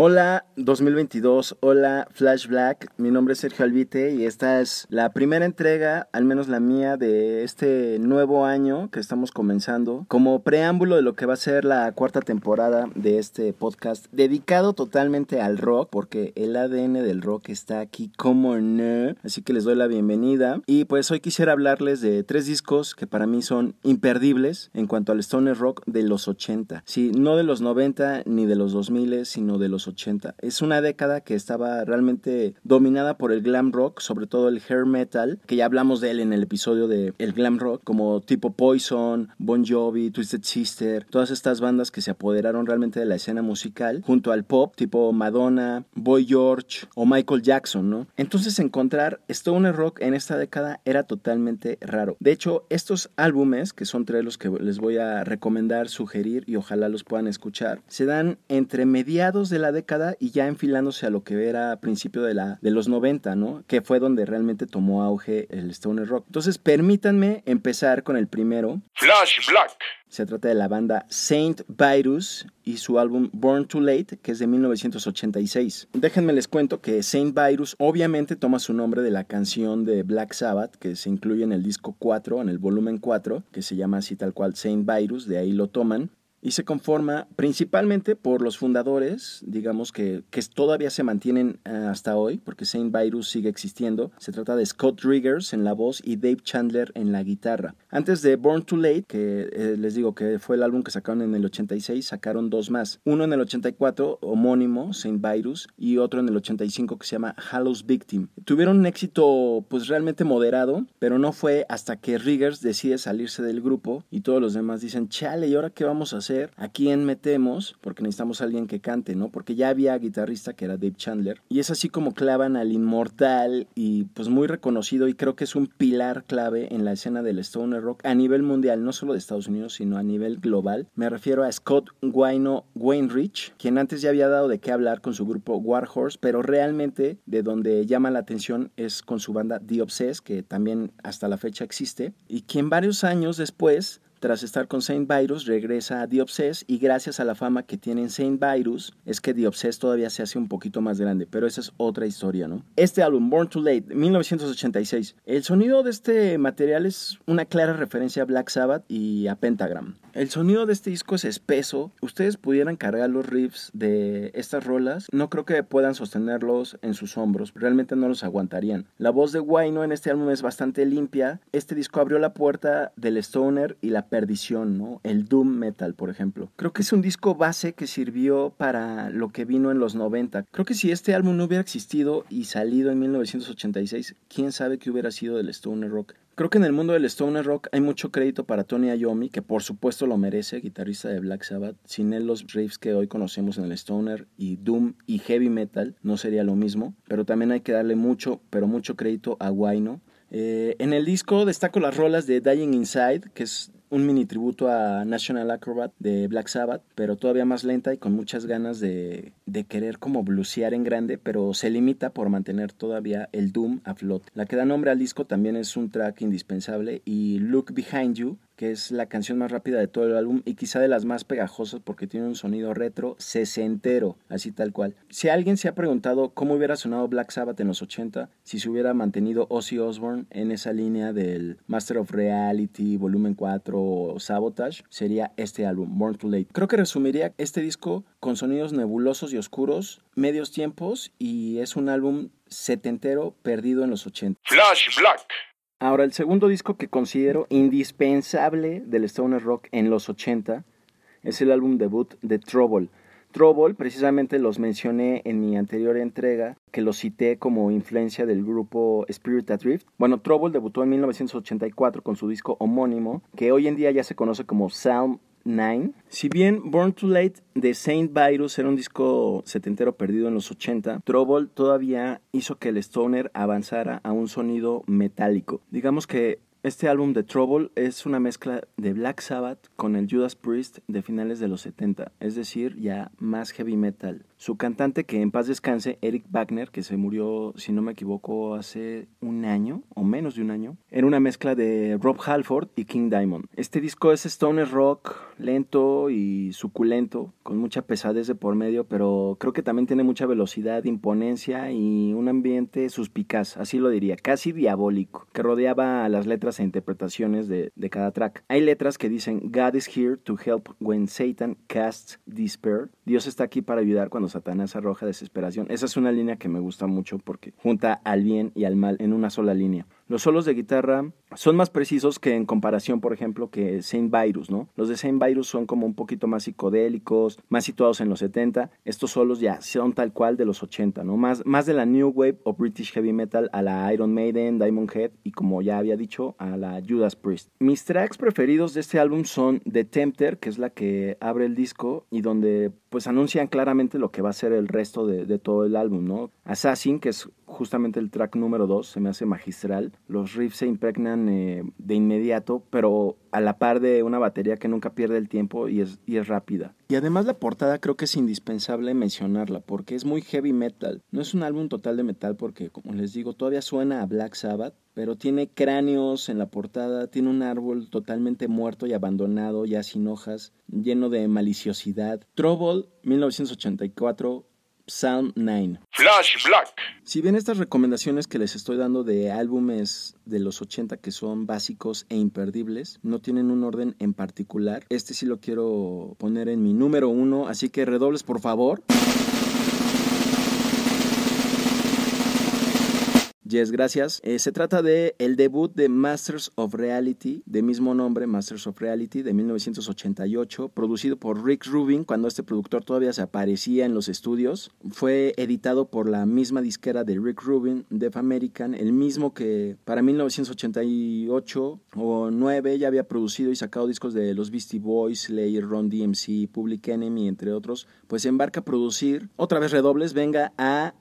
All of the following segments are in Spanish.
Hola 2022, hola Flash Black, mi nombre es Sergio Albite y esta es la primera entrega, al menos la mía, de este nuevo año que estamos comenzando, como preámbulo de lo que va a ser la cuarta temporada de este podcast, dedicado totalmente al rock, porque el ADN del rock está aquí como no, así que les doy la bienvenida. Y pues hoy quisiera hablarles de tres discos que para mí son imperdibles en cuanto al stoner rock de los 80, sí, no de los 90 ni de los 2000, sino de los 80. Es una década que estaba realmente dominada por el glam rock, sobre todo el hair metal, que ya hablamos de él en el episodio de el glam rock, como tipo Poison, Bon Jovi, Twisted Sister, todas estas bandas que se apoderaron realmente de la escena musical, junto al pop, tipo Madonna, Boy George o Michael Jackson, ¿no? Entonces encontrar stoner rock en esta década era totalmente raro. De hecho, estos álbumes, que son tres los que les voy a recomendar, sugerir y ojalá los puedan escuchar, se dan entre mediados de la década y ya enfilándose a lo que era a principio de, la, de los 90, ¿no? Que fue donde realmente tomó auge el stoner rock. Entonces, permítanme empezar con el primero. Flash Black. Se trata de la banda Saint Virus y su álbum Born Too Late, que es de 1986. Déjenme les cuento que Saint Virus obviamente toma su nombre de la canción de Black Sabbath, que se incluye en el disco 4, en el volumen 4, que se llama así tal cual Saint Virus, de ahí lo toman y se conforma principalmente por los fundadores, digamos que, que todavía se mantienen eh, hasta hoy, porque Saint Virus sigue existiendo. Se trata de Scott Riggers en la voz y Dave Chandler en la guitarra. Antes de Born Too Late, que eh, les digo que fue el álbum que sacaron en el 86, sacaron dos más. Uno en el 84, homónimo, Saint Virus, y otro en el 85 que se llama Hallows Victim. Tuvieron un éxito pues realmente moderado, pero no fue hasta que Riggers decide salirse del grupo y todos los demás dicen, chale, ¿y ahora qué vamos a hacer? A quién metemos, porque necesitamos a alguien que cante, ¿no? Porque ya había guitarrista que era Dave Chandler. Y es así como clavan al inmortal y pues muy reconocido y creo que es un pilar clave en la escena del stoner rock a nivel mundial, no solo de Estados Unidos, sino a nivel global. Me refiero a Scott Wayno Wainrich, quien antes ya había dado de qué hablar con su grupo Warhorse, pero realmente de donde llama la atención es con su banda The Obsessed, que también hasta la fecha existe, y quien varios años después tras estar con Saint Virus, regresa a The y gracias a la fama que tiene Saint Virus, es que The todavía se hace un poquito más grande, pero esa es otra historia, ¿no? Este álbum, Born Too Late, 1986. El sonido de este material es una clara referencia a Black Sabbath y a Pentagram. El sonido de este disco es espeso. Ustedes pudieran cargar los riffs de estas rolas, no creo que puedan sostenerlos en sus hombros, realmente no los aguantarían. La voz de Wayno en este álbum es bastante limpia. Este disco abrió la puerta del stoner y la perdición, ¿no? El doom metal, por ejemplo. Creo que es un disco base que sirvió para lo que vino en los 90. Creo que si este álbum no hubiera existido y salido en 1986, quién sabe qué hubiera sido del stoner rock. Creo que en el mundo del stoner rock hay mucho crédito para Tony Iommi, que por supuesto lo merece, guitarrista de Black Sabbath. Sin él los riffs que hoy conocemos en el stoner y doom y heavy metal no sería lo mismo, pero también hay que darle mucho, pero mucho crédito a Guayno. Eh, en el disco destaco las rolas de Dying Inside, que es un mini tributo a National Acrobat de Black Sabbath, pero todavía más lenta y con muchas ganas de, de querer como blusear en grande, pero se limita por mantener todavía el Doom a flote. La que da nombre al disco también es un track indispensable y Look Behind You, que es la canción más rápida de todo el álbum y quizá de las más pegajosas porque tiene un sonido retro sesentero, así tal cual. Si alguien se ha preguntado cómo hubiera sonado Black Sabbath en los 80 si se hubiera mantenido Ozzy Osbourne en esa línea del Master of Reality, Volumen 4 o Sabotage, sería este álbum, Born Too Late. Creo que resumiría este disco con sonidos nebulosos y oscuros, medios tiempos y es un álbum setentero perdido en los 80. Flash Black. Ahora, el segundo disco que considero indispensable del Stoner Rock en los 80 es el álbum debut de Trouble. Trouble, precisamente los mencioné en mi anterior entrega, que los cité como influencia del grupo Spirit Adrift. Bueno, Trouble debutó en 1984 con su disco homónimo, que hoy en día ya se conoce como Psalm si bien Born Too Late de Saint Virus era un disco setentero perdido en los 80, Trouble todavía hizo que el Stoner avanzara a un sonido metálico. Digamos que este álbum de Trouble es una mezcla de Black Sabbath con el Judas Priest de finales de los 70, es decir, ya más heavy metal. Su cantante, que en paz descanse, Eric Wagner, que se murió, si no me equivoco, hace un año o menos de un año, era una mezcla de Rob Halford y King Diamond. Este disco es stoner rock, lento y suculento, con mucha pesadez de por medio, pero creo que también tiene mucha velocidad, imponencia y un ambiente suspicaz, así lo diría, casi diabólico, que rodeaba a las letras interpretaciones de, de cada track. Hay letras que dicen God is here to help when Satan casts despair. Dios está aquí para ayudar cuando Satanás arroja desesperación. Esa es una línea que me gusta mucho porque junta al bien y al mal en una sola línea. Los solos de guitarra son más precisos que en comparación, por ejemplo, que Saint Virus, ¿no? Los de Saint Virus son como un poquito más psicodélicos, más situados en los 70. Estos solos ya son tal cual de los 80, ¿no? Más, más de la New Wave o British Heavy Metal a la Iron Maiden, Diamond Head y como ya había dicho, a la Judas Priest. Mis tracks preferidos de este álbum son The Tempter, que es la que abre el disco y donde pues anuncian claramente lo que va a ser el resto de, de todo el álbum, ¿no? Assassin, que es justamente el track número 2, se me hace magistral. Los riffs se impregnan eh, de inmediato, pero a la par de una batería que nunca pierde el tiempo y es, y es rápida. Y además la portada creo que es indispensable mencionarla porque es muy heavy metal. No es un álbum total de metal porque, como les digo, todavía suena a Black Sabbath, pero tiene cráneos en la portada, tiene un árbol totalmente muerto y abandonado, ya sin hojas, lleno de maliciosidad. Trouble, 1984, Psalm 9. Flash Black. Si bien estas recomendaciones que les estoy dando de álbumes de los 80 que son básicos e imperdibles, no tienen un orden en particular, este sí lo quiero poner en mi número uno, así que redobles por favor. Yes, gracias. Eh, se trata de el debut de Masters of Reality, de mismo nombre, Masters of Reality, de 1988, producido por Rick Rubin, cuando este productor todavía se aparecía en los estudios. Fue editado por la misma disquera de Rick Rubin, Def American, el mismo que para 1988 o 9 ya había producido y sacado discos de los Beastie Boys, Slayer, Ron DMC, Public Enemy, entre otros. Pues se embarca a producir, otra vez redobles, venga a...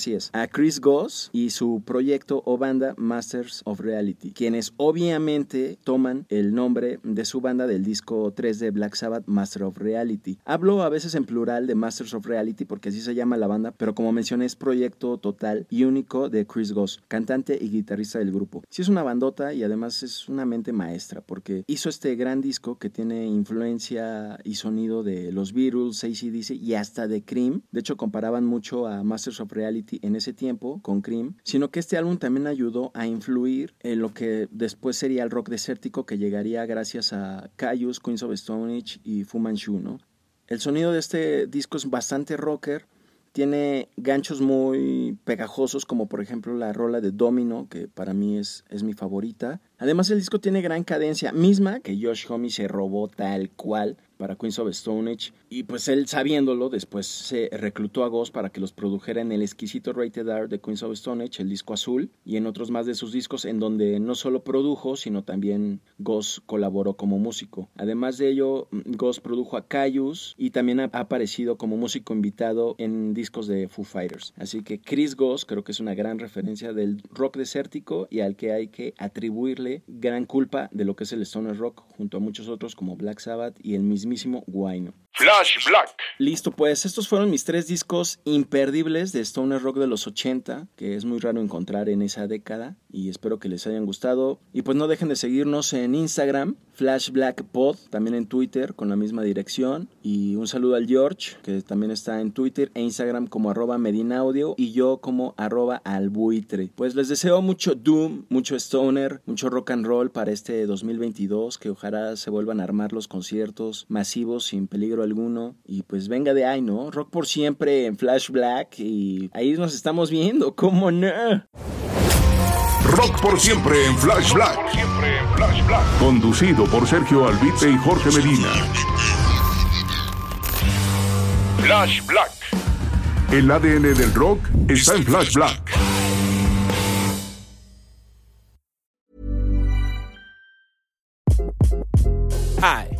Así es, a Chris Goss y su proyecto o banda Masters of Reality, quienes obviamente toman el nombre de su banda del disco 3 de Black Sabbath, Master of Reality. Hablo a veces en plural de Masters of Reality porque así se llama la banda, pero como mencioné es proyecto total y único de Chris Goss, cantante y guitarrista del grupo. Sí es una bandota y además es una mente maestra porque hizo este gran disco que tiene influencia y sonido de los Beatles, ACDC y hasta de Cream. De hecho comparaban mucho a Masters of Reality en ese tiempo con Cream, sino que este álbum también ayudó a influir en lo que después sería el rock desértico que llegaría gracias a Caius, Queens of Stone Age y Fu Manchu, ¿no? El sonido de este disco es bastante rocker, tiene ganchos muy pegajosos como por ejemplo la rola de Domino, que para mí es, es mi favorita. Además el disco tiene gran cadencia, misma que Josh Homme se robó tal cual para Queens of Stone Age. Y pues él sabiéndolo, después se reclutó a Ghost para que los produjera en el exquisito Rated R de Queens of Stone el disco azul, y en otros más de sus discos, en donde no solo produjo, sino también Ghost colaboró como músico. Además de ello, Ghost produjo a Caius y también ha aparecido como músico invitado en discos de Foo Fighters. Así que Chris Ghost creo que es una gran referencia del rock desértico y al que hay que atribuirle gran culpa de lo que es el stoner rock, junto a muchos otros como Black Sabbath y el mismísimo Guayno. Flash Black. Listo, pues estos fueron mis tres discos imperdibles de Stoner Rock de los 80, que es muy raro encontrar en esa década y espero que les hayan gustado. Y pues no dejen de seguirnos en Instagram, Flash Black Pod, también en Twitter con la misma dirección. Y un saludo al George, que también está en Twitter e Instagram como arroba Medinaudio y yo como arroba albuitre. Pues les deseo mucho Doom, mucho Stoner, mucho rock and roll para este 2022, que ojalá se vuelvan a armar los conciertos masivos sin peligro alguno. Y pues venga de ahí, ¿no? Rock por siempre en Flash Black y ahí nos estamos viendo, ¿cómo no? Rock por siempre en Flash Black. Por siempre en Flash Black. Conducido por Sergio Albite y Jorge Medina. Flash Black. El ADN del rock está en Flash Black. Hi,